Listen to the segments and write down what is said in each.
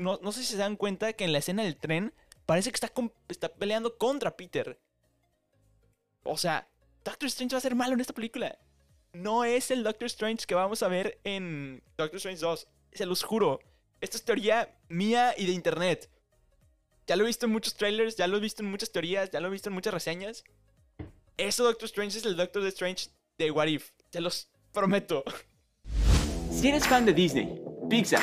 no, no sé si se dan cuenta que en la escena del tren parece que está, está peleando contra Peter. O sea, Doctor Strange va a ser malo en esta película. No es el Doctor Strange que vamos a ver en Doctor Strange 2. Se los juro. Esto es teoría mía y de internet. Ya lo he visto en muchos trailers, ya lo he visto en muchas teorías, ya lo he visto en muchas reseñas. Ese Doctor Strange es el Doctor Strange de What If. Te los prometo. Si eres fan de Disney, Pixar,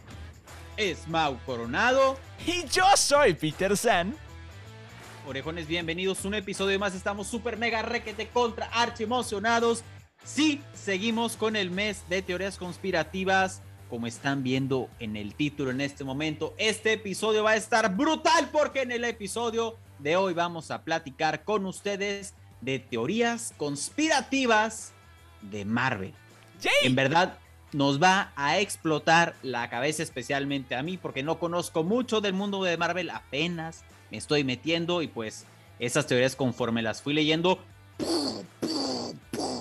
es Mau Coronado. Y yo soy Peter San. Orejones, bienvenidos. Un episodio más. Estamos súper mega requete contra archi emocionados. Sí, seguimos con el mes de teorías conspirativas. Como están viendo en el título en este momento, este episodio va a estar brutal porque en el episodio de hoy vamos a platicar con ustedes de teorías conspirativas de Marvel. En verdad, nos va a explotar la cabeza, especialmente a mí, porque no conozco mucho del mundo de Marvel, apenas me estoy metiendo y pues esas teorías conforme las fui leyendo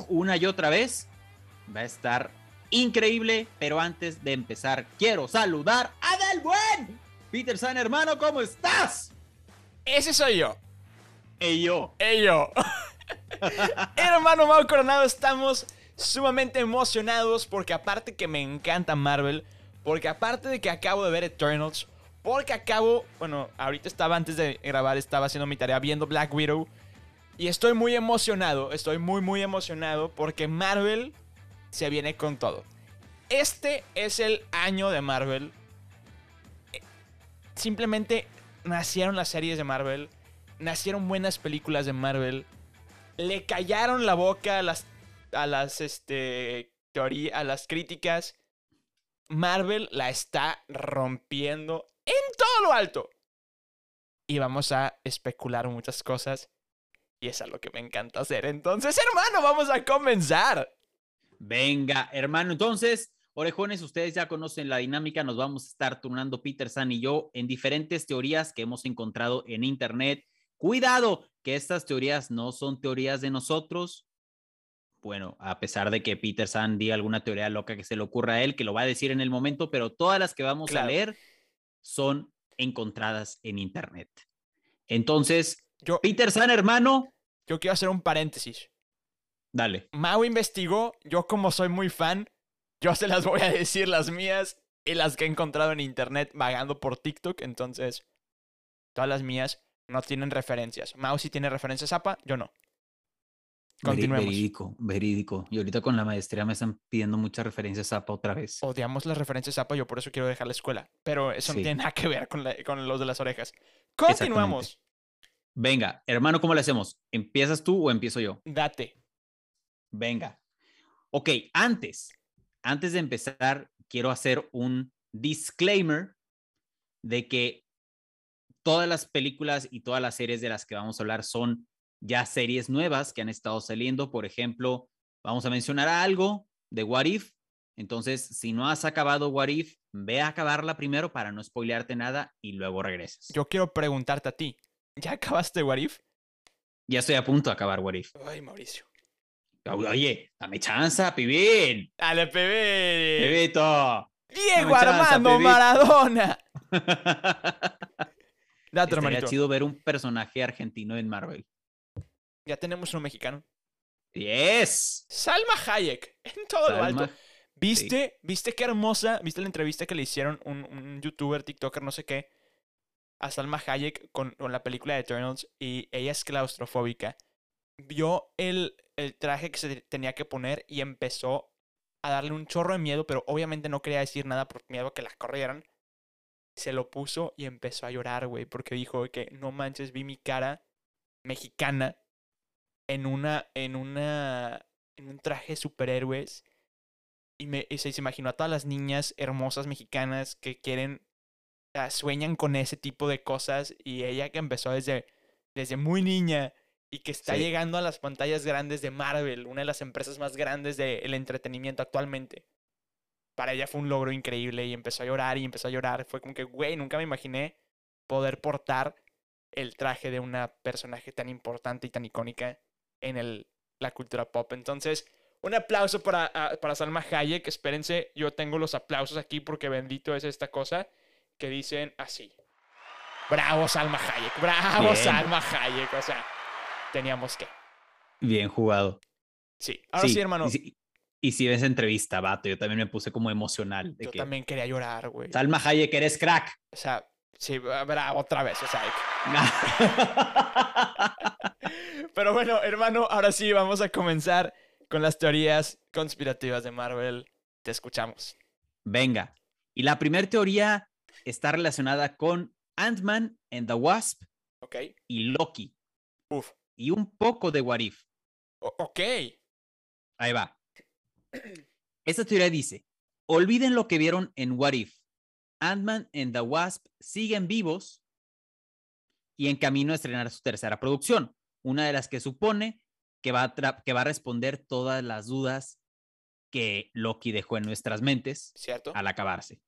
una y otra vez, va a estar increíble, pero antes de empezar, quiero saludar a Del Buen. Peter San, hermano, ¿cómo estás? Ese soy yo. Yo. Ello. Hermano Mau Coronado, estamos sumamente emocionados porque aparte que me encanta Marvel, porque aparte de que acabo de ver Eternals, porque acabo, bueno, ahorita estaba antes de grabar, estaba haciendo mi tarea viendo Black Widow y estoy muy emocionado, estoy muy muy emocionado porque Marvel se viene con todo. Este es el año de Marvel. Eh, Simplemente nacieron las series de Marvel, nacieron buenas películas de Marvel, le callaron la boca a las, a las, este, teoría, a las críticas. Marvel la está rompiendo en todo lo alto. Y vamos a especular muchas cosas. Y es a lo que me encanta hacer. Entonces, hermano, vamos a comenzar. Venga, hermano, entonces, orejones, ustedes ya conocen la dinámica, nos vamos a estar turnando Peter San y yo en diferentes teorías que hemos encontrado en internet. Cuidado, que estas teorías no son teorías de nosotros. Bueno, a pesar de que Peter San diga alguna teoría loca que se le ocurra a él, que lo va a decir en el momento, pero todas las que vamos Claro. a leer son encontradas en internet. Entonces, Yo, Peter San, hermano, yo quiero hacer un paréntesis. dale. Mau investigó, yo como soy muy fan, yo se las voy a decir las mías y las que he encontrado en internet vagando por TikTok, entonces todas las mías no tienen referencias. Mau sí tiene referencias APA, yo no. Continuemos. Verídico, verídico. Y ahorita con la maestría me están pidiendo muchas referencias a otra vez. Odiamos las referencias APA, yo por eso quiero dejar la escuela, pero eso no tiene nada que ver con, la- con los de las orejas. Continuamos. Venga, hermano, ¿cómo le hacemos? ¿Empiezas tú o empiezo yo? Date. Venga. Ok, antes, antes de empezar, quiero hacer un disclaimer de que todas las películas y todas las series de las que vamos a hablar son ya series nuevas que han estado saliendo. Por ejemplo, vamos a mencionar algo de What If. Entonces, si no has acabado What If, ve a acabarla primero para no spoilearte nada y luego regresas. Yo quiero preguntarte a ti. ¿Ya acabaste What If? ya estoy a punto de acabar What If. Ay, Mauricio. Oye, dame chance, pibín. Dale, bebé. Bebito. Diego Dame Armando. Maradona. Date, Estaría chido ver un personaje argentino en Marvel. Ya tenemos un mexicano. Yes. Salma Hayek. En todo lo alto. ¿Viste? ¿Viste qué hermosa? ¿Viste la entrevista que le hicieron un, un youtuber, TikToker, no sé qué? A Salma Hayek con, con la película de Eternals y ella es claustrofóbica. Vio el, el traje que se tenía que poner y empezó a darle un chorro de miedo, pero obviamente no quería decir nada por miedo a que la corrieran. Se lo puso y empezó a llorar, güey, porque dijo que no manches, vi mi cara mexicana en una, en una, en un traje de superhéroes y, me, y se, se imaginó a todas las niñas hermosas mexicanas que quieren sea, sueñan con ese tipo de cosas y ella que empezó desde, desde muy niña y que está Sí. llegando a las pantallas grandes de Marvel, una de las empresas más grandes del entretenimiento actualmente. Para ella fue un logro increíble y empezó a llorar y empezó a llorar. Fue como que, güey, nunca me imaginé poder portar el traje de una personaje tan importante y tan icónica en el, la cultura pop. Entonces, un aplauso para, a- para Salma Hayek. Espérense, yo tengo los aplausos aquí porque bendito es esta cosa que dicen así. Bravo Salma Hayek, bravo Bien. Salma Hayek. O sea, teníamos que. Bien jugado. Sí, ahora sí, hermano. Y si, y si ves entrevista, vato, yo también me puse como emocional. De Yo que, también quería llorar, güey. Salma Hayek, eres crack. O sea, sí, bravo otra vez. O sea, Pero bueno, hermano, ahora sí vamos a comenzar con las teorías conspirativas de Marvel. Te escuchamos. Venga. Y la primera teoría está relacionada con Ant-Man and the Wasp ¿Ok? y Loki. Uf. Y un poco de What If. O- ok. Ahí va. Esta teoría dice, olviden lo que vieron en What If. Ant-Man and the Wasp siguen vivos y en camino a estrenar su tercera producción, una de las que supone que va a, que va a responder todas las dudas que Loki dejó en nuestras mentes ¿Cierto? al acabarse.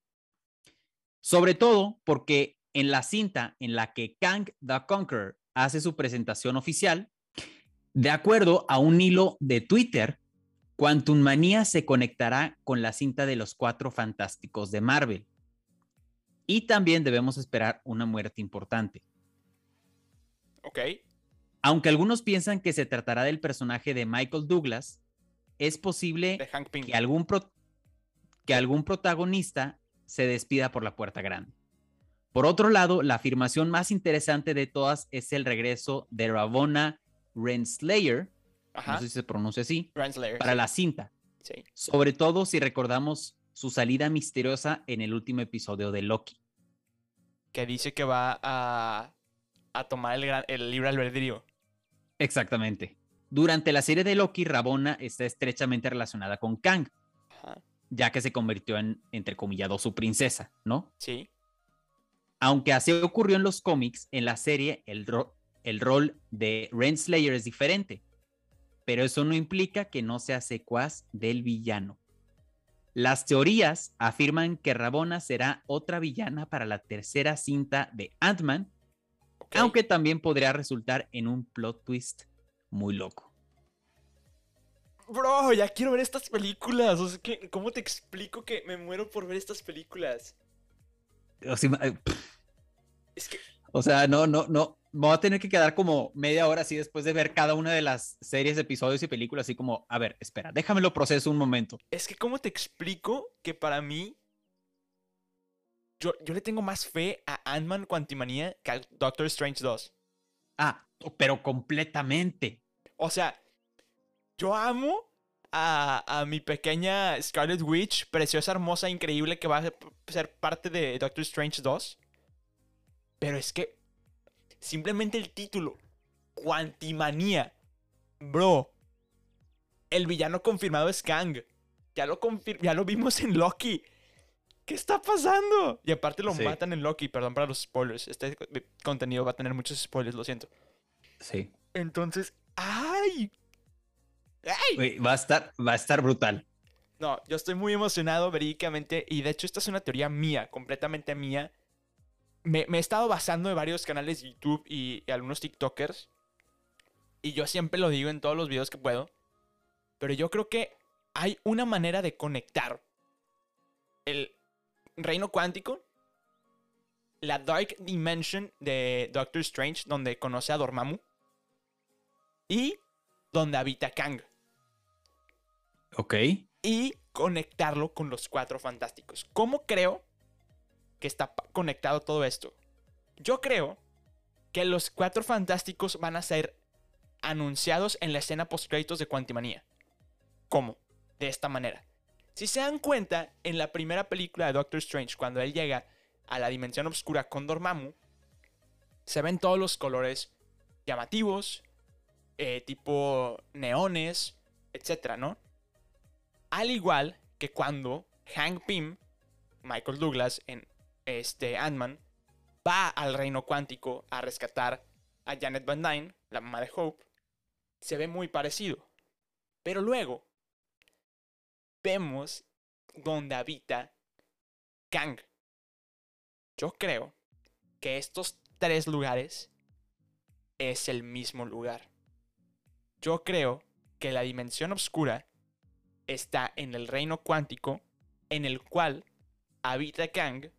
Sobre todo porque en la cinta en la que Kang the Conqueror hace su presentación oficial, de acuerdo a un hilo de Twitter, Quantum Manía se conectará con la cinta de los Cuatro Fantásticos de Marvel. Y también debemos esperar una muerte importante. Ok. Aunque algunos piensan que se tratará del personaje de Michael Douglas, es posible que algún, pro- que algún protagonista se despida por la puerta grande. Por otro lado, la afirmación más interesante de todas es el regreso de Ravonna Renslayer, Ajá. no sé si se pronuncia así, Renslayer, para sí. la cinta, Sí. sobre todo si recordamos su salida misteriosa en el último episodio de Loki. Que dice que va a, a tomar el, gran- el libre albedrío. Exactamente. Durante la serie de Loki, Ravonna está estrechamente relacionada con Kang, Ajá. ya que se convirtió en, entre comillado, su princesa, ¿no? Sí. Aunque así ocurrió en los cómics, en la serie el, ro- el rol de Renslayer es diferente, pero eso no implica que no sea secuaz del villano. Las teorías afirman que Ravonna será otra villana para la tercera cinta de Ant-Man, aunque también podría resultar en un plot twist muy loco. Bro, ya quiero ver estas películas. O sea, que, ¿cómo te explico que me muero por ver estas películas? O sea, Es que, o sea, no, no, no. Me voy a tener que quedar como media hora así después de ver cada una de las series, episodios y películas, así como, a ver, espera, déjamelo proceso un momento. es que, ¿cómo te explico que para mí. Yo, yo le tengo más fe a Ant-Man Quantimanía que a Doctor Strange 2. Ah, pero completamente. O sea, yo amo a, a mi pequeña Scarlet Witch, preciosa, hermosa, increíble, que va a ser- parte de Doctor Strange 2. Pero es que simplemente el título, Quantimanía, bro, el villano confirmado es Kang. Ya lo, ya lo vimos en Loki. ¿Qué está pasando? Y aparte lo Sí. matan en Loki, perdón para los spoilers. Este contenido va a tener muchos spoilers, lo siento. Sí. Entonces, ¡ay! ¡Ay! Va a estar, va a estar brutal. No, yo estoy muy emocionado verídicamente y de hecho esta es una teoría mía, completamente mía. Me, me he estado basando en varios canales de YouTube y, y algunos TikTokers y yo siempre lo digo en todos los videos que puedo, pero yo creo que hay una manera de conectar el reino cuántico, la Dark Dimension de Doctor Strange, donde conoce a Dormammu, y donde habita Kang Ok. y conectarlo con los cuatro fantásticos. ¿Cómo creo que está conectado todo esto? Yo creo que los cuatro fantásticos van a ser anunciados en la escena post-créditos de Quantimanía. ¿Cómo? De esta manera. Si se dan cuenta, en la primera película de Doctor Strange, cuando él llega a la dimensión oscura con Dormammu, se ven todos los colores llamativos, eh, tipo neones, etcétera, ¿no? Al igual que cuando Hank Pym, Michael Douglas, en este Ant-Man va al reino cuántico a rescatar a Janet Van Dyne, la mamá de Hope, se ve muy parecido. Pero luego vemos donde habita Kang. Yo creo que estos tres lugares es el mismo lugar. Yo creo que la dimensión oscura está en el reino cuántico en el cual habita Kang,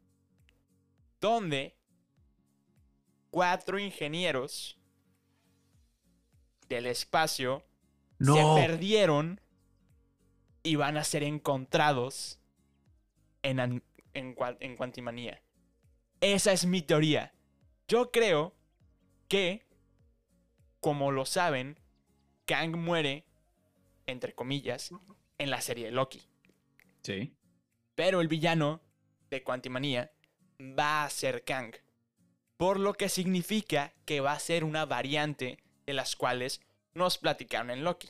donde cuatro ingenieros del espacio No. se perdieron y van a ser encontrados en, en, en. Esa es mi teoría. Yo creo que, como lo saben, Kang muere, entre comillas, en la serie de Loki. Sí. Pero el villano de Quantimanía va a ser Kang. Por lo que significa que va a ser una variante de las cuales nos platicaron en Loki.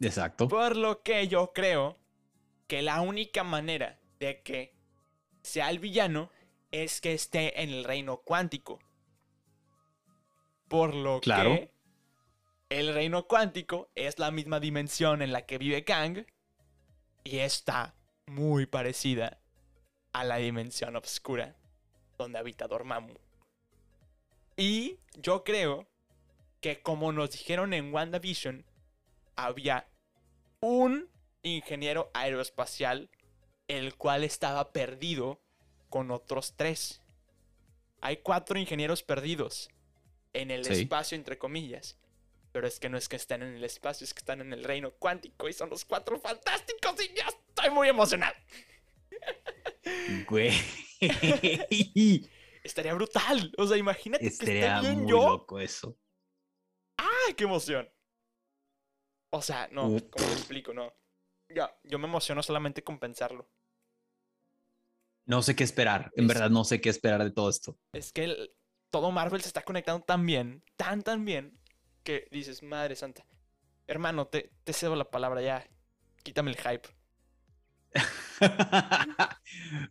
Exacto. Por lo que yo creo que la única manera de que sea el villano es que esté en el reino cuántico. Por lo Claro. que el reino cuántico es la misma dimensión en la que vive Kang y está muy parecida a la dimensión oscura donde habita Dormammu. Y yo creo que como nos dijeron en WandaVision, había un ingeniero aeroespacial el cual estaba perdido con otros tres. Hay cuatro ingenieros perdidos en el Sí. espacio, entre comillas. Pero es que no es que estén en el espacio, es que están en el reino cuántico y son los cuatro fantásticos y ya estoy muy emocionado. Güey. Estaría brutal. O sea, imagínate que Estaría esté bien muy yo. loco eso. ¡Ay, qué emoción! O sea, no, Uh. ¿cómo lo explico? No. Ya, yo me emociono solamente con pensarlo. No sé qué esperar. En Es- verdad no sé qué esperar de todo esto. Es que el- todo Marvel se está conectando tan bien, tan, tan bien, que dices, madre santa. Hermano, te, te cedo la palabra ya. Quítame el hype.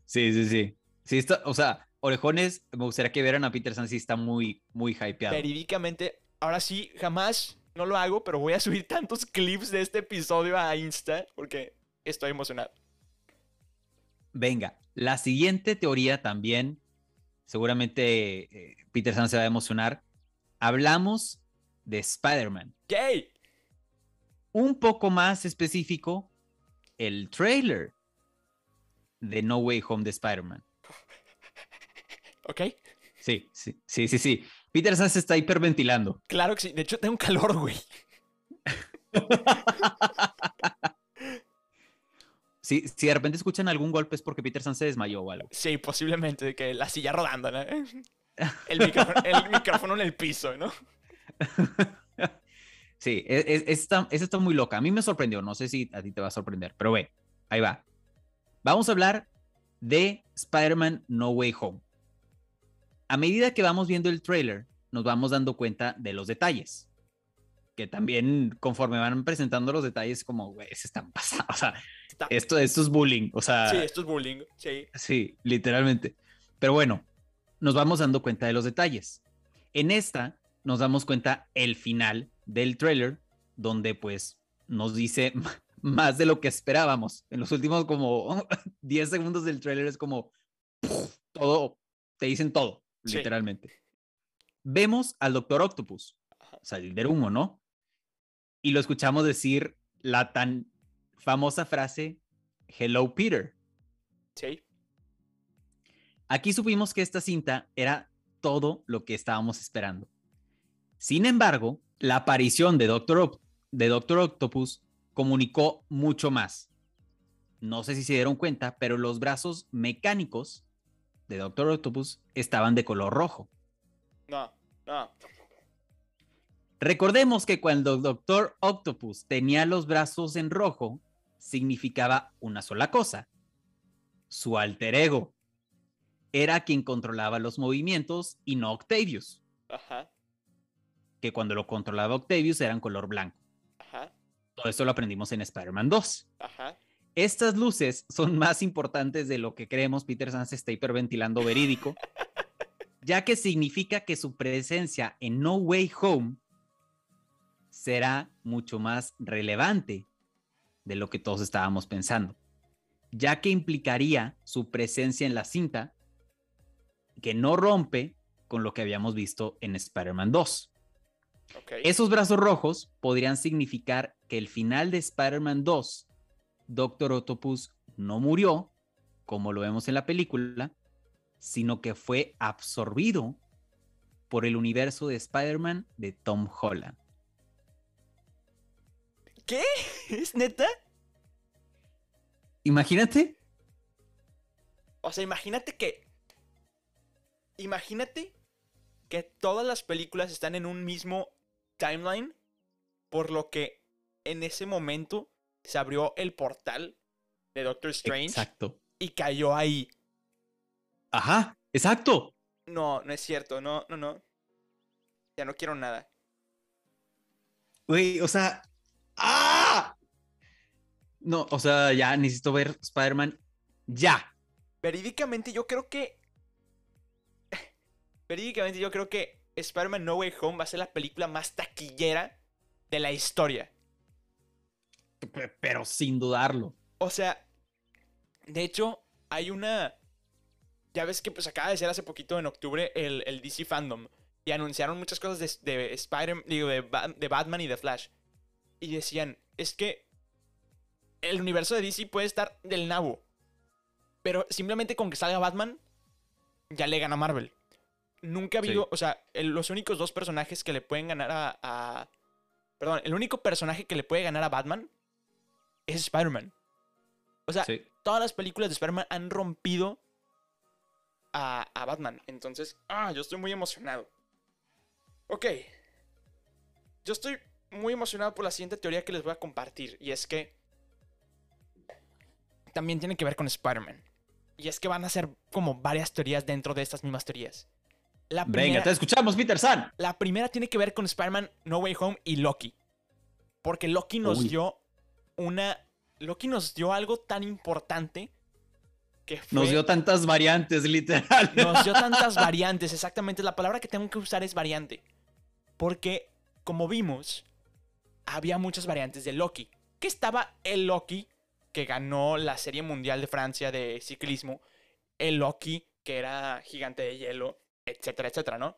sí, sí, sí. Sí, está, o sea, orejones, me gustaría que vieran a Peter San sí está muy, muy hypeado. Verídicamente, ahora sí, jamás no lo hago, pero voy a subir tantos clips de este episodio a Insta porque estoy emocionado. Venga, la siguiente teoría también, seguramente eh, Peter San se va a emocionar. Hablamos de Spider-Man. ¡Yay! Un poco más específico, el trailer de No Way Home de Spider-Man. ¿Ok? Sí, sí, sí, sí, sí. Peter San se está hiperventilando. Claro que sí. De hecho, tengo un calor, güey. Sí, si de repente escuchan algún golpe es porque Peter San se desmayó o algo. Sí, posiblemente, de que la silla rodando, ¿no? El micrófono, el micrófono en el piso, ¿no? Sí, es, es- está, esa está muy loca. A mí me sorprendió. No sé si a ti te va a sorprender, pero ve, ahí va. Vamos a hablar de Spider-Man No Way Home. A medida que vamos viendo el trailer, nos vamos dando cuenta de los detalles. Que también, conforme van presentando los detalles, como, güey, se están pasando. O sea, Está- esto, esto es bullying. O sea, Sí, esto es bullying. Sí. Sí, literalmente. Pero bueno, nos vamos dando cuenta de los detalles. En esta nos damos cuenta el final del trailer, donde pues nos dice más de lo que esperábamos. En los últimos como 10 segundos del trailer es como todo, te dicen todo, Sí. literalmente. Vemos al Doctor Octopus salir del humo, ¿no? Y lo escuchamos decir la tan famosa frase, Hello Peter. Sí. Aquí supimos que esta cinta era todo lo que estábamos esperando. Sin embargo, la aparición de Doctor, Oc- de Doctor Octopus comunicó mucho más. No sé si se dieron cuenta, pero los brazos mecánicos de Doctor Octopus estaban de color rojo. No, no. Recordemos que cuando Doctor Octopus tenía los brazos en rojo, significaba una sola cosa. Su alter ego. Era quien controlaba los movimientos y no Octavius, Ajá, que cuando lo controlaba Octavius era en color blanco. ajá, Todo esto lo aprendimos en Spider-Man 2. ajá. Estas luces son más importantes de lo que creemos. Peter Sanz está hiperventilando verídico, ya que significa que su presencia en No Way Home será mucho más relevante de lo que todos estábamos pensando, ya que implicaría su presencia en la cinta que no rompe con lo que habíamos visto en Spider-Man 2. Esos brazos rojos podrían significar que el final de Spider-Man 2 Doctor Octopus no murió, como lo vemos en la película, sino que fue absorbido por el universo de Spider-Man de Tom Holland. ¿Qué? ¿Es neta? Imagínate. O sea, imagínate que. Imagínate que todas las películas están en un mismo timeline, por lo que en ese momento se abrió el portal de Doctor Strange. Exacto. Y cayó ahí. Ajá, exacto. No, no es cierto, no, no, no. Ya no quiero nada. Güey, o sea. ¡Ah! No, o sea, ya necesito ver Spider-Man. Ya. Verídicamente, yo creo que. Verídicamente, yo creo que Spider-Man No Way Home va a ser la película más taquillera de la historia pero sin dudarlo. O sea, de hecho, hay una. Ya ves que pues acaba de ser hace poquito en octubre el, el DC Fandom. Y anunciaron muchas cosas de, de Spider digo, de, de Batman y de Flash. Y decían, es que el universo de DC puede estar del nabo. Pero simplemente con que salga Batman, ya le gana a Marvel. Nunca ha habido, o sea, los únicos dos personajes que le pueden ganar a, a, Perdón, el único personaje que le puede ganar a Batman es Spider-Man. O sea, todas las películas de Spider-Man han rompido a, Batman. Entonces, ah, yo estoy muy emocionado. Ok. Yo estoy muy emocionado por la siguiente teoría que les voy a compartir. Y es que también tiene que ver con Spider-Man. Y es que van a ser como varias teorías dentro de estas mismas teorías. La Venga, te escuchamos, Peter San. La primera tiene que ver con Spider-Man No Way Home y Loki. Porque Loki nos dio una... Loki nos dio algo tan importante que Nos dio tantas variantes, literal. Nos dio tantas variantes, exactamente. La palabra que tengo que usar es variante. Porque, como vimos, había muchas variantes de Loki. Que estaba el Loki que ganó la Serie Mundial de Francia de ciclismo. El Loki que era gigante de hielo, etcétera, etcétera, ¿no?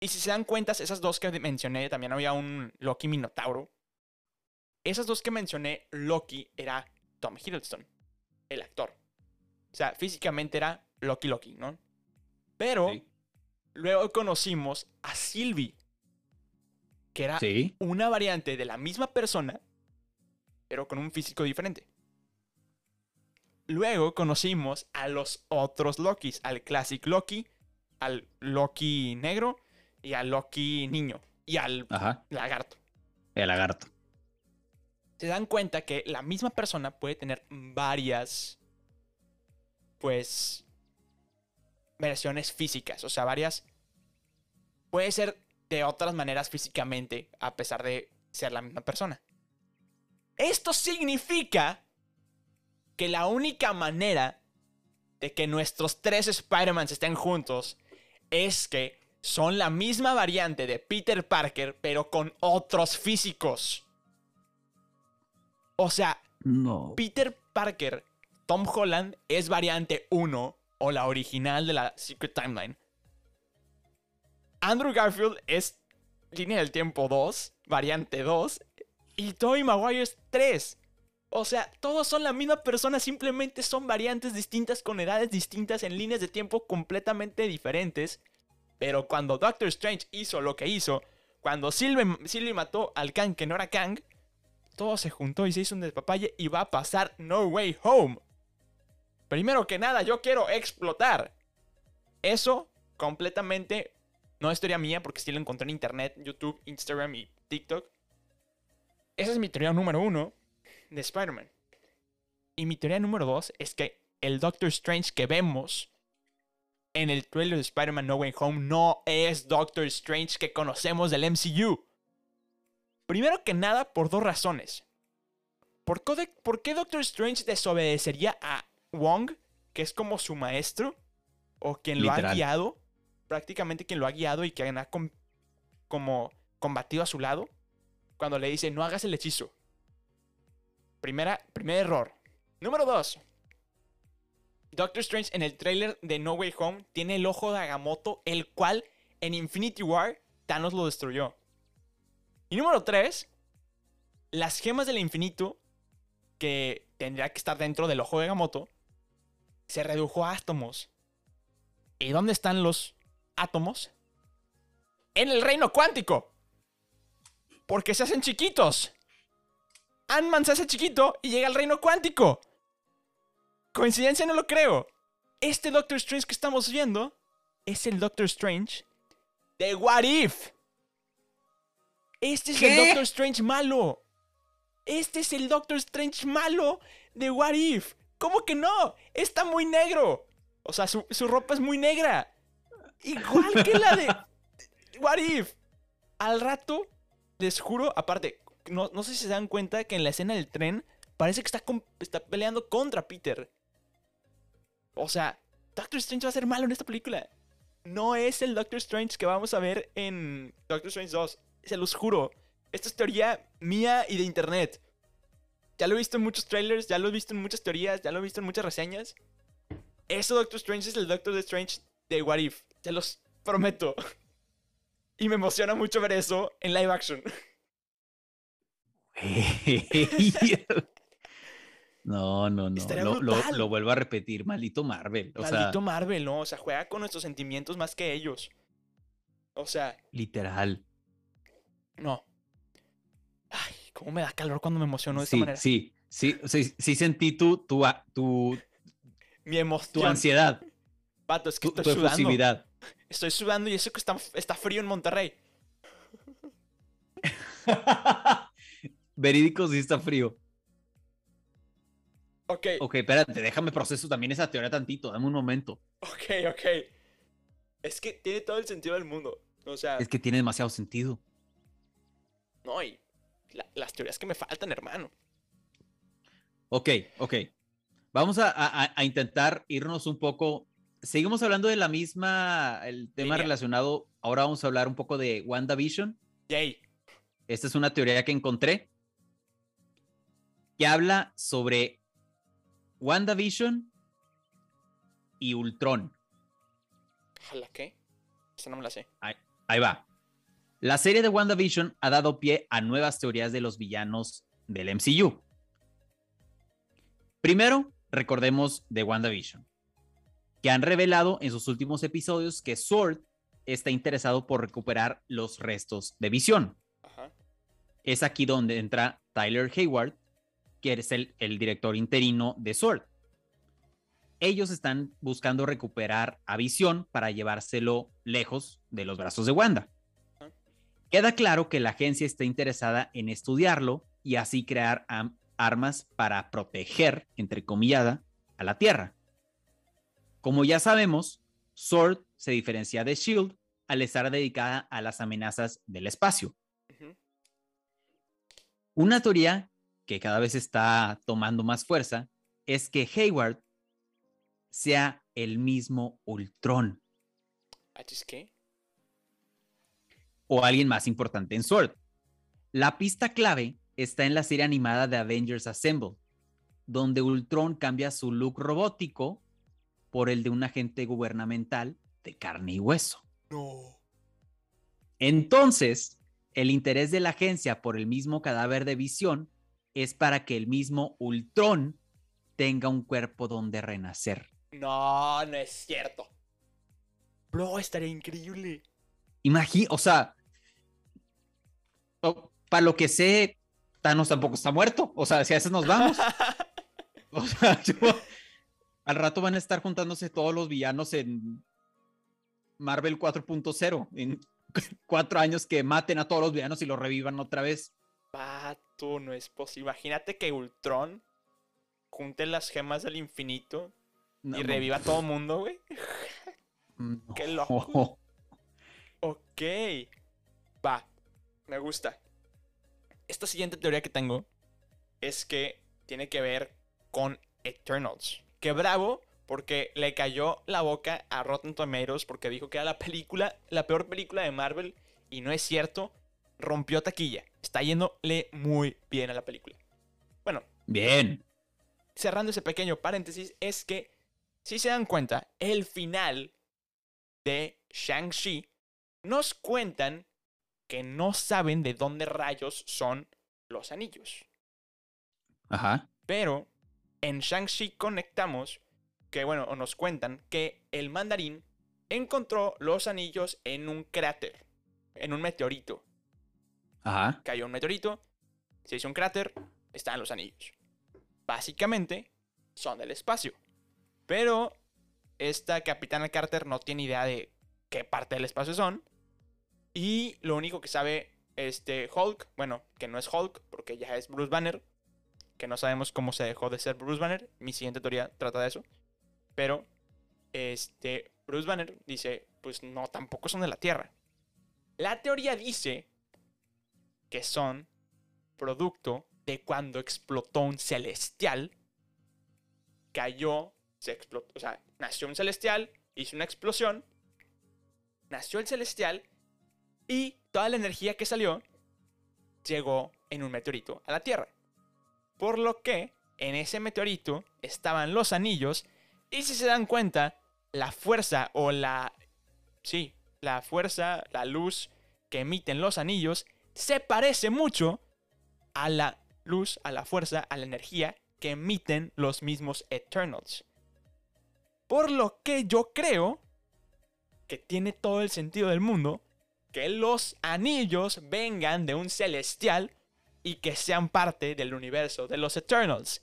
Y si se dan cuenta, esas dos que mencioné, también había un Loki Minotauro, esas dos que mencioné, Loki era Tom Hiddleston, el actor. O sea, físicamente era Loki Loki, ¿no? Pero luego conocimos a Sylvie, que era una variante de la misma persona, pero con un físico diferente. Luego conocimos a los otros Lokis, al Classic Loki, al Loki negro y al Loki niño y al lagarto. El lagarto se dan cuenta que la misma persona puede tener varias, pues, versiones físicas. O sea, varias... Puede ser de otras maneras físicamente, a pesar de ser la misma persona. Esto significa que la única manera de que nuestros tres Spider-Man estén juntos es que son la misma variante de Peter Parker, pero con otros físicos. O sea, no. Peter Parker, Tom Holland es variante 1 o la original de la Secret Timeline. Andrew Garfield es línea del tiempo 2, variante 2. Y Tobey Maguire es 3. O sea, todos son la misma persona, simplemente son variantes distintas con edades distintas en líneas de tiempo completamente diferentes. Pero cuando Doctor Strange hizo lo que hizo, cuando Sylvie, mató al Kang que no era Kang, todo se juntó y se hizo un despapalle y va a pasar No Way Home. Primero que nada, yo quiero explotar. Eso completamente no es teoría mía porque sí lo encontré en internet, YouTube, Instagram y TikTok. Esa es mi teoría número uno de Spider-Man. Y mi teoría número dos es que el Doctor Strange que vemos en el trailer de Spider-Man No Way Home no es Doctor Strange que conocemos del MCU. Primero que nada, por dos razones. ¿Por qué, de- por qué Doctor Strange desobedecería a Wong, que es como su maestro? O quien lo ha guiado. Prácticamente quien lo ha guiado y quien ha com- como combatido a su lado. Cuando le dice, no hagas el hechizo. Primera, primer error. Número 2. Doctor Strange en el tráiler de No Way Home tiene el ojo de Agamotto, el cual en Infinity War Thanos lo destruyó. Y número 3. Las gemas del infinito, que tendría que estar dentro del ojo de Agamotto, se redujo a átomos. ¿Y dónde están los átomos? En el reino cuántico. Porque se hacen chiquitos. Ant-Man se hace chiquito y llega al reino cuántico. Coincidencia no lo creo. Este Doctor Strange que estamos viendo es el Doctor Strange de What If. Este es el. Doctor Strange malo. Este es el Doctor Strange malo de What If. ¿Cómo que no? Está muy negro. O sea, su, su ropa es muy negra. Igual que la de What If. Al rato, les juro, aparte, no, no sé si se dan cuenta que en la escena del tren parece que está, con- está peleando contra Peter. O sea, Doctor Strange va a ser malo en esta película. No es el Doctor Strange que vamos a ver en Doctor Strange 2. Se los juro. Esto es teoría mía y de internet. Ya lo he visto en muchos trailers, ya lo he visto en muchas teorías, ya lo he visto en muchas reseñas. Ese Doctor Strange es el Doctor Strange de What If. Se los prometo. Y me emociona mucho ver eso en live action. No, no, no. Lo, lo- brutal. lo vuelvo a repetir, maldito Marvel. O Maldito sea, Marvel, ¿no? O sea, juega con nuestros sentimientos más que ellos. O sea, literal. No. Ay, cómo me da calor cuando me emociono de esta Sí, manera. sí, sí, sí, sí sentí tu, tu, tu, Mi emoción. tu ansiedad, Pato, es que tu, estoy tu sudando. Estoy sudando y eso que está, está frío en Monterrey. Verídico sí está frío. Ok, Ok, espérate, déjame proceso también esa teoría tantito, dame un momento. ok, ok. Es que tiene todo el sentido del mundo. O sea, Es que tiene demasiado sentido. No, y la- las teorías que me faltan, hermano. Ok, ok. Vamos a, a- a intentar irnos un poco. Seguimos hablando de la misma, el tema Línea. relacionado. Ahora vamos a hablar un poco de WandaVision. Yay. Esta es una teoría que encontré que habla sobre WandaVision y Ultron. Ojalá, ¿qué? Esa no me la sé. Ahí va. La serie de WandaVision ha dado pie a nuevas teorías de los villanos del MCU. Primero, recordemos de WandaVision, que han revelado en sus últimos episodios que Sword está interesado por recuperar los restos de Visión. Ajá. Es aquí donde entra Tyler Hayward, que es el, el director interino de Sword. Ellos están buscando recuperar a Visión para llevárselo lejos de los brazos de Wanda. Queda claro que la agencia está interesada en estudiarlo y así crear armas para proteger, entre comillada, a la Tierra. Como ya sabemos, Sword se diferencia de Shield al estar dedicada a las amenazas del espacio. Una teoría que cada vez está tomando más fuerza es que Hayward sea el mismo Ultron Ah, ¿es qué? O alguien más importante en Sword. La pista clave está en la serie animada de Avengers Assemble, donde Ultron cambia su look robótico por el de un agente gubernamental de carne y hueso. No. Entonces, el interés de la agencia por el mismo cadáver de visión es para que el mismo Ultron tenga un cuerpo donde renacer. No, no es cierto. Bro, estaría increíble. Imagina, o sea, para lo que sé, Thanos tampoco está muerto. O sea, si a veces nos vamos. O sea, yo- al rato van a estar juntándose todos los villanos en Marvel 4.0. En cuatro años que maten a todos los villanos y los revivan otra vez. Pato, no es posible. Imagínate que Ultron junte las gemas del infinito No, y no, reviva a todo mundo, güey. no. qué loco. Ok. Va. Me gusta. Esta siguiente teoría que tengo es que tiene que ver con Eternals. Que bravo, porque le cayó la boca a Rotten Tomatoes porque dijo que era la película, la peor película de Marvel. Y no es cierto, rompió taquilla. Está yéndole muy bien a la película. Bueno, Bien. cerrando ese pequeño paréntesis, es que, si se dan cuenta, el final de Shang-Chi nos cuentan que no saben de dónde rayos son los anillos. Ajá. Pero en Shang-Chi conectamos que, bueno, o nos cuentan que el mandarín encontró los anillos en un cráter, en un meteorito. Ajá. Cayó un meteorito, se hizo un cráter, están los anillos. Básicamente, son del espacio. Pero esta capitana Carter no tiene idea de qué parte del espacio son. Y lo único que sabe este Hulk, bueno, que no es Hulk, porque ya es Bruce Banner, que no sabemos cómo se dejó de ser Bruce Banner. Mi siguiente teoría trata de eso. Pero este Bruce Banner dice, pues no, tampoco son de la Tierra. La teoría dice que son producto de cuando explotó un celestial. Cayó, se explotó, o sea, nació un celestial, hizo una explosión, nació el celestial y toda la energía que salió llegó en un meteorito a la Tierra. Por lo que en ese meteorito estaban los anillos y si se dan cuenta, la fuerza o la... Sí, la fuerza, la luz que emiten los anillos se parece mucho a la luz, a la fuerza, a la energía que emiten los mismos Eternals. Por lo que yo creo que tiene todo el sentido del mundo que los anillos vengan de un celestial y que sean parte del universo de los Eternals.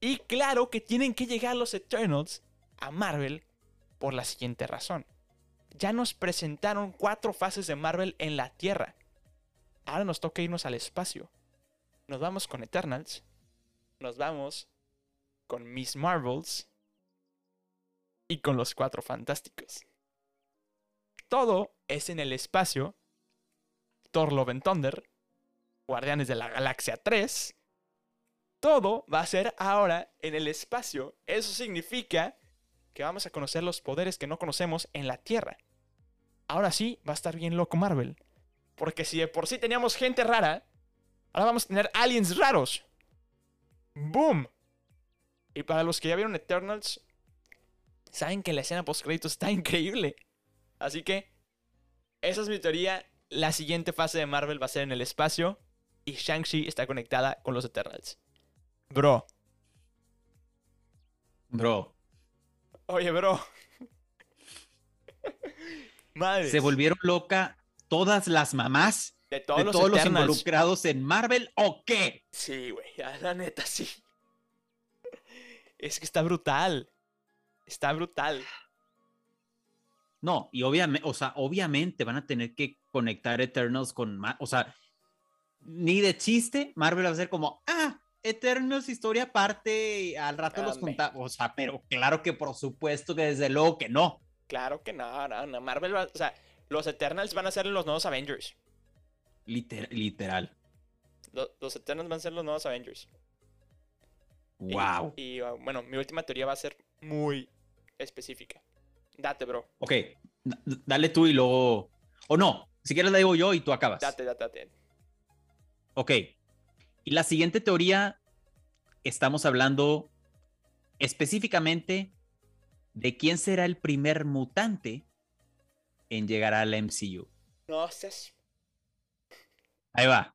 Y claro que tienen que llegar los Eternals a Marvel por la siguiente razón. Ya nos presentaron cuatro fases de Marvel en la Tierra. Ahora nos toca irnos al espacio. Nos vamos con Eternals. Nos vamos con Miss Marvels. Y con los cuatro fantásticos. Todo es en el espacio. Thor Love and Thunder. Guardianes de la Galaxia 3. Todo va a ser ahora en el espacio. Eso significa que vamos a conocer los poderes que no conocemos en la Tierra. Ahora sí va a estar bien loco Marvel. Porque si de por sí teníamos gente rara, ahora vamos a tener aliens raros. ¡Boom! Y para los que ya vieron Eternals, saben que la escena post créditos está increíble. Así que, esa es mi teoría. La siguiente fase de Marvel va a ser en el espacio. Y Shang-Chi está conectada con los Eternals. Bro. Bro. Oye, bro. Madre. ¿Se volvieron loca todas las mamás de todos, de los, todos los involucrados en Marvel o qué? Sí, güey, la neta sí. Es que está brutal. Está brutal. No, y obviamente, o sea, obviamente van a tener que conectar Eternals con, o sea, ni de chiste, Marvel va a ser como, ah, Eternals historia aparte, al rato los contamos, o sea, pero claro que por supuesto que desde luego que no. Claro que no, no, no. Marvel va, o sea, los Eternals van a ser los nuevos Avengers. Liter- literal. Lo- Los, Eternals van a ser los nuevos Avengers. Wow. Y, uh, bueno, mi última teoría va a ser muy específica. Date, bro. Ok, d- dale tú y luego, o no, si quieres la digo yo y tú acabas. Date, date, date. Ok. Y la siguiente teoría, estamos hablando específicamente de quién será el primer mutante en llegar a la MCU. No seas. Ahí va.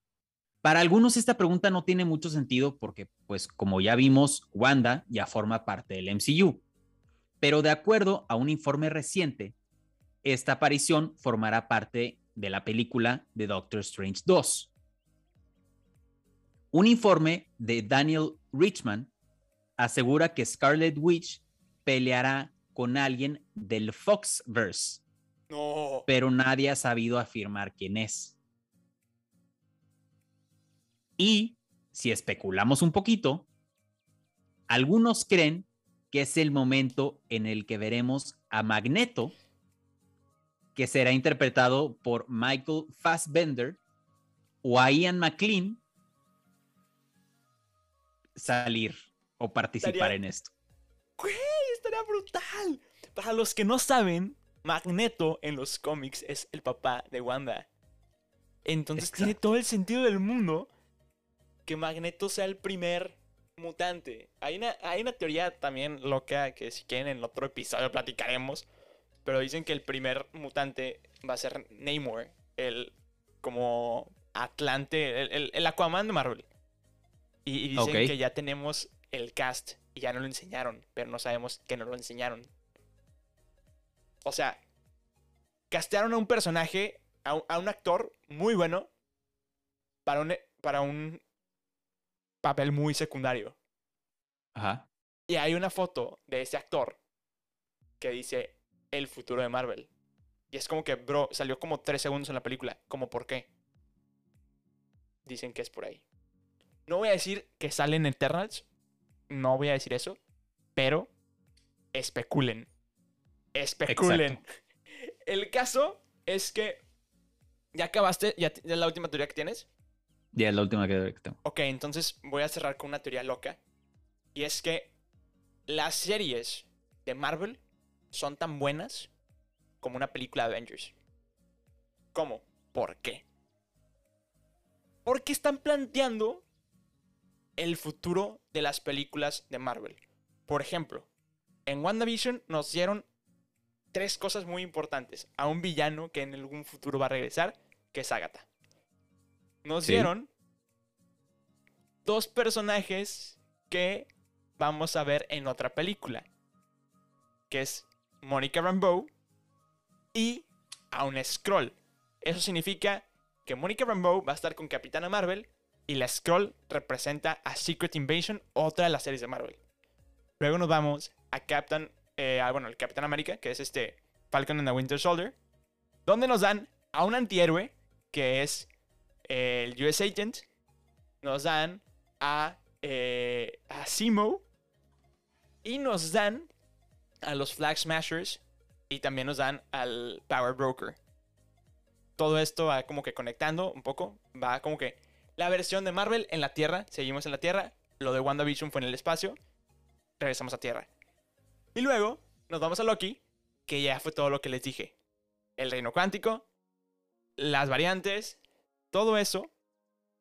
Para algunos esta pregunta no tiene mucho sentido porque, pues, como ya vimos, Wanda ya forma parte del MCU. Pero de acuerdo a un informe reciente, esta aparición formará parte de la película de Doctor Strange 2. Un informe de Daniel Richman asegura que Scarlet Witch peleará con alguien del Foxverse, No. pero nadie ha sabido afirmar quién es. Y si especulamos un poquito, algunos creen que es el momento en el que veremos a Magneto, que será interpretado por Michael Fassbender, o a Ian McLean, salir o participar en esto. ¡Güey! Estaría brutal. Para los que no saben, Magneto en los cómics es el papá de Wanda. Entonces tiene todo el sentido del mundo que Magneto sea el primer mutante. Hay una, hay una teoría también loca que si quieren en otro episodio platicaremos. Pero dicen que el primer mutante va a ser Namor, el como Atlante, el, Aquaman de Marvel. Y, dicen que ya tenemos el cast y ya no lo enseñaron, pero no sabemos que no lo enseñaron. O sea, castearon a un personaje, a un, actor muy bueno para un, para un papel muy secundario. Ajá. Y hay una foto de ese actor que dice el futuro de Marvel. Y es como que, bro, salió como tres segundos en la película. ¿Cómo por qué? Dicen que es por ahí. No voy a decir que salen Eternals. No voy a decir eso. Pero especulen. Especulen. El caso es que. ¿Ya acabaste? ¿Ya es la última teoría que tienes? Ya es la última que tengo. Ok, entonces voy a cerrar con una teoría loca. Y es que las series de Marvel son tan buenas como una película de Avengers. ¿Cómo? ¿Por qué? Porque están planteando el futuro de las películas de Marvel. Por ejemplo, en WandaVision nos dieron tres cosas muy importantes a un villano que en algún futuro va a regresar, que es Agatha. Nos dieron dos personajes que vamos a ver en otra película, que es Monica Rambeau y a un Scroll. Eso significa que Monica Rambeau va a estar con Capitana Marvel y la Scroll representa a Secret Invasion, otra de las series de Marvel. Luego nos vamos a Captain, eh, bueno, el Capitán América, que es este Falcon and the Winter Soldier, donde nos dan a un antihéroe, que es el US Agent, nos dan a, eh, a Simo y nos dan a los Flag Smashers y también nos dan al Power Broker. Todo esto va como que conectando un poco, va como que la versión de Marvel en la Tierra, seguimos en la Tierra, lo de WandaVision fue en el espacio, regresamos a Tierra. Y luego nos vamos a Loki, que ya fue todo lo que les dije. El reino cuántico, las variantes, todo eso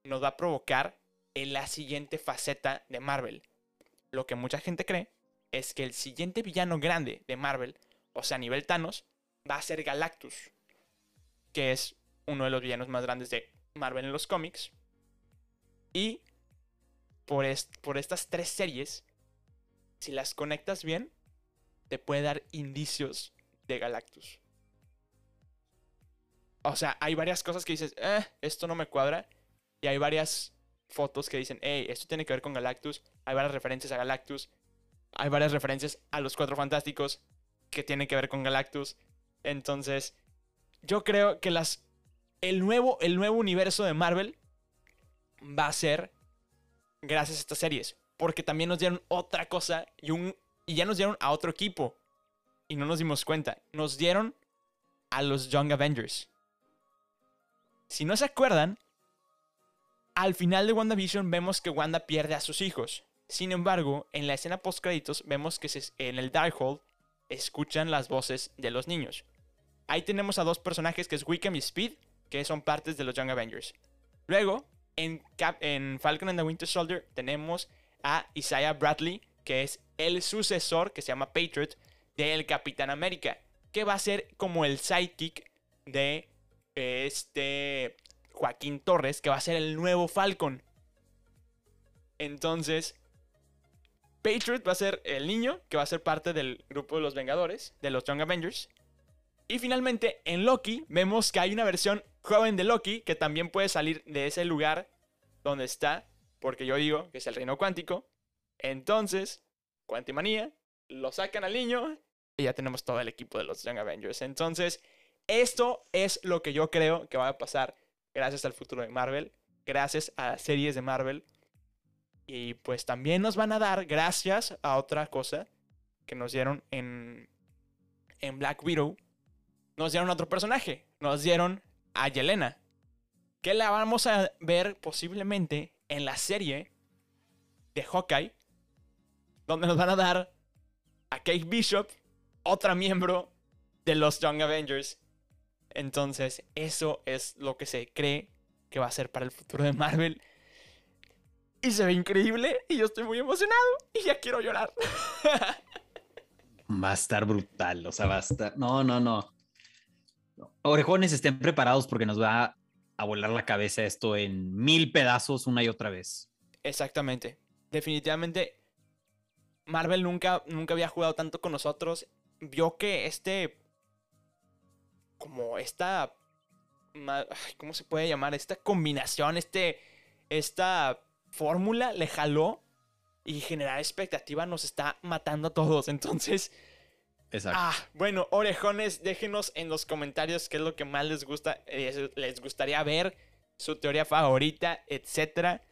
nos va a provocar en la siguiente faceta de Marvel. Lo que mucha gente cree es que el siguiente villano grande de Marvel, o sea, a nivel Thanos, va a ser Galactus, que es uno de los villanos más grandes de Marvel en los cómics. Y por, por estas tres series, si las conectas bien, te puede dar indicios de Galactus. O sea, hay varias cosas que dices, eh, esto no me cuadra. Y hay varias fotos que dicen, hey, esto tiene que ver con Galactus. Hay varias referencias a Galactus. Hay varias referencias a los Cuatro Fantásticos que tienen que ver con Galactus. Entonces, yo creo que las, el, nuevo, el nuevo universo de Marvel va a ser gracias a estas series. Porque también nos dieron otra cosa y, ya nos dieron a otro equipo. Y no nos dimos cuenta. Nos dieron a los Young Avengers. Si no se acuerdan, al final de WandaVision vemos que Wanda pierde a sus hijos. Sin embargo, en la escena post créditos vemos que en el Darkhold escuchan las voces de los niños. Ahí tenemos a dos personajes que es Wickham y Speed, que son partes de los Young Avengers. Luego, en, en Falcon and the Winter Soldier tenemos a Isaiah Bradley, que es el sucesor, que se llama Patriot, del Capitán América, que va a ser como el sidekick de este Joaquín Torres, que va a ser el nuevo Falcon. Entonces, Patriot va a ser el niño, que va a ser parte del grupo de los Vengadores, de los Young Avengers. Y finalmente, en Loki, vemos que hay una versión joven de Loki que también puede salir de ese lugar donde está, porque yo digo que es el reino cuántico. Entonces, Cuantimanía, lo sacan al niño y ya tenemos todo el equipo de los Young Avengers. Entonces, esto es lo que yo creo que va a pasar gracias al futuro de Marvel, gracias a las series de Marvel. Y pues también nos van a dar, gracias a otra cosa que nos dieron en, en Black Widow, nos dieron otro personaje, nos dieron a Yelena, que la vamos a ver posiblemente en la serie de Hawkeye, donde nos van a dar a Kate Bishop, otra miembro de los Young Avengers. Entonces, eso es lo que se cree que va a ser para el futuro de Marvel. Y se ve increíble y yo estoy muy emocionado y ya quiero llorar. Va a estar brutal, o sea, va a estar... No, no, no. Orejones estén preparados porque nos va a volar la cabeza esto en mil pedazos una y otra vez. Exactamente. Definitivamente, Marvel nunca, nunca había jugado tanto con nosotros. Vio que este. Como esta. ¿Cómo se puede llamar? Esta combinación, este. Esta fórmula le jaló. Y generar expectativa nos está matando a todos. Entonces. Exacto. Ah, bueno, orejones, déjenos en los comentarios qué es lo que más les gusta, eh, les gustaría ver, su teoría favorita, etcétera.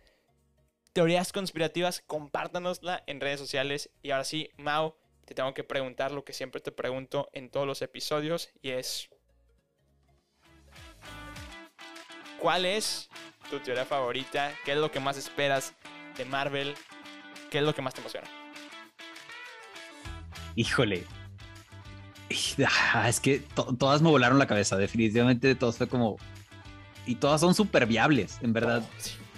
Teorías conspirativas, compártanosla en redes sociales. Y ahora sí, Mao, te tengo que preguntar lo que siempre te pregunto en todos los episodios y es ¿Cuál es tu teoría favorita? ¿Qué es lo que más esperas de Marvel? ¿Qué es lo que más te emociona? Híjole, Ah, es que todas me volaron la cabeza, definitivamente todas fue como... Y todas son súper viables, en verdad. Oh,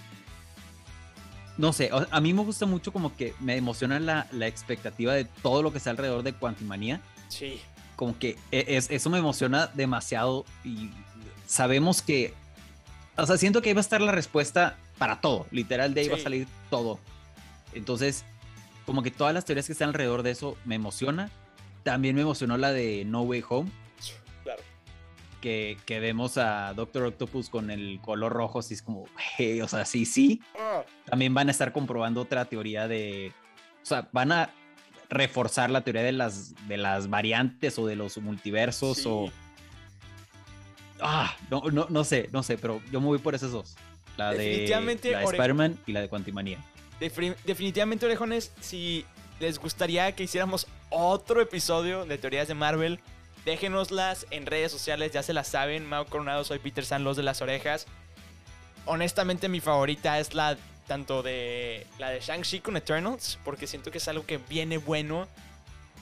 no sé, a mí me gusta mucho como que me emociona la, la expectativa de todo lo que está alrededor de Quantumania. Sí. Como que e, es, eso me emociona demasiado y sabemos que... O sea, siento que ahí va a estar la respuesta para todo, literal, de ahí va a salir todo. Entonces, como que todas las teorías que están alrededor de eso me emociona también me emocionó la de No Way Home. Claro. Que, que vemos a Doctor Octopus con el color rojo, así es como, o sea, sí, sí. Ah. También van a estar comprobando otra teoría de, o sea, van a reforzar la teoría de las, de las variantes o de los multiversos o... Ah, no, no, no sé, no sé, pero yo me voy por esas dos. La de, la Spider-Man y la de Quantimania. definitivamente, orejones, si les gustaría que hiciéramos otro episodio de teorías de Marvel, déjenoslas en redes sociales, ya se las saben. Mau Coronado, soy Peter San, los de las orejas. Honestamente, mi favorita es la tanto de la de Shang-Chi con Eternals, porque siento que es algo que viene bueno,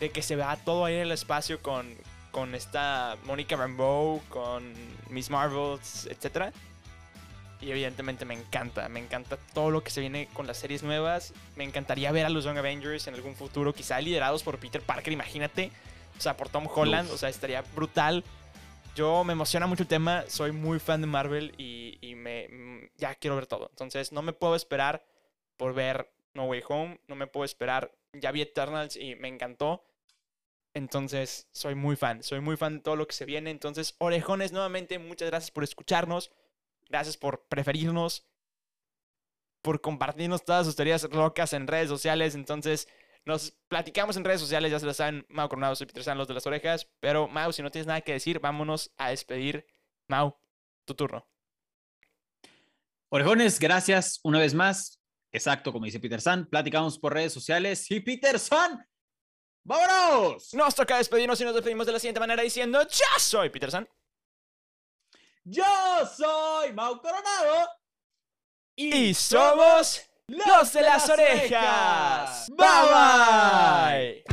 de que se vea todo ahí en el espacio con, con esta Mónica Rambeau, con Miss Marvels, etc. Y evidentemente me encanta, me encanta todo lo que se viene con las series nuevas. Me encantaría ver a los Young Avengers en algún futuro, quizá liderados por Peter Parker, imagínate. O sea, por Tom Holland, o sea, estaría brutal. Yo me emociona mucho el tema, soy muy fan de Marvel y, me, mm, ya quiero ver todo. Entonces, no me puedo esperar por ver No Way Home, no me puedo esperar. Ya vi Eternals y me encantó. Entonces, soy muy fan, soy muy fan de todo lo que se viene. Entonces, orejones, nuevamente, muchas gracias por escucharnos. Gracias por preferirnos, por compartirnos todas sus teorías locas en redes sociales. Entonces, nos platicamos en redes sociales, ya se lo saben, Mau Coronado, soy Peter San, los de las orejas. Pero, Mau, si no tienes nada que decir, vámonos a despedir. Mau, tu turno. Orejones, gracias una vez más. Exacto, como dice Peter San, platicamos por redes sociales. Y Peter San, ¡vámonos! Nos toca despedirnos y nos despedimos de la siguiente manera diciendo: ¡Ya soy Peter San! Yo soy Mau Coronado. Y, somos los de las, orejas. Bye bye.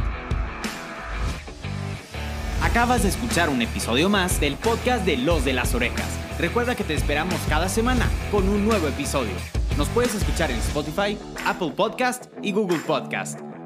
Acabas de escuchar un episodio más del podcast de Los de las Orejas. Recuerda que te esperamos cada semana con un nuevo episodio. Nos puedes escuchar en Spotify, Apple Podcast y Google Podcast.